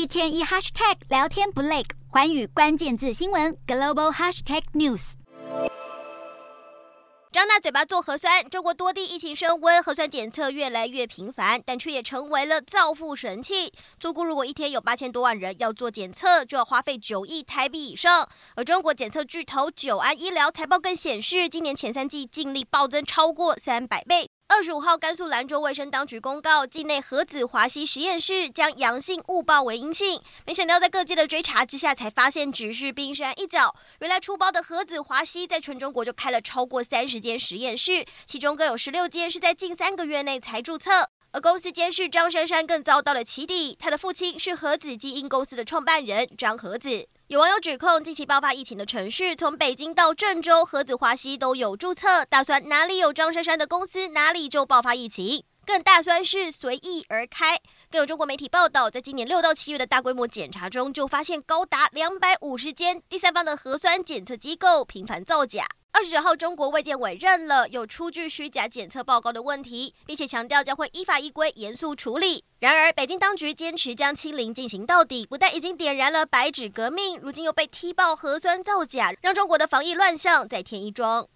一天一 hashtag 聊天不累，寰宇关键字新闻 global hashtag news。张大嘴巴做核酸，中国多地疫情升温，核酸检测越来越频繁，但却也成为了造富神器。粗估如果一天有八千多万人要做检测，就要花费九亿台币以上。而中国检测巨头九安医疗财报更显示，今年前三季净利暴增超过三百倍。二十五号，甘肃兰州卫生当局公告，境内盒子华西实验室将阳性误报为阴性。没想到，在各界的追查之下，才发现只是冰山一角。原来出包的盒子华西在全中国就开了超过三十间实验室，其中各有十六间是在近三个月内才注册。而公司监事张珊珊更遭到了起底，他的父亲是盒子基因公司的创办人张盒子。有网友指控，近期爆发疫情的城市，从北京到郑州，菏泽华西都有注册，打算哪里有张珊珊的公司，哪里就爆发疫情。更大算是随意而开。更有中国媒体报道，在今年六到七月的大规模检查中，就发现高达两百五十间第三方的核酸检测机构频繁造假。二十九号，中国卫健委认了有出具虚假检测报告的问题，并且强调将会依法依规严肃处理。然而，北京当局坚持将清零进行到底，不但已经点燃了白纸革命，如今又被踢爆核酸造假，让中国的防疫乱象再添一桩。